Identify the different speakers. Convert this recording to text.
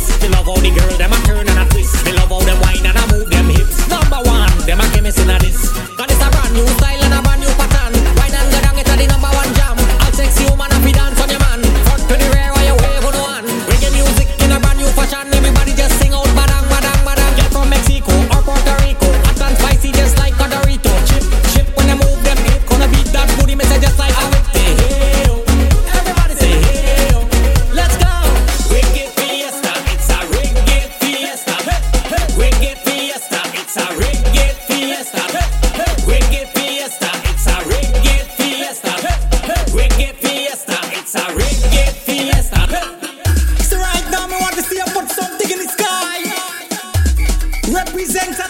Speaker 1: bliss. Me love how the girl them a turn and a twist. Me love how them wine and a move them hips. Number one, them a chemist in a this. Cause it's a brand new style. represent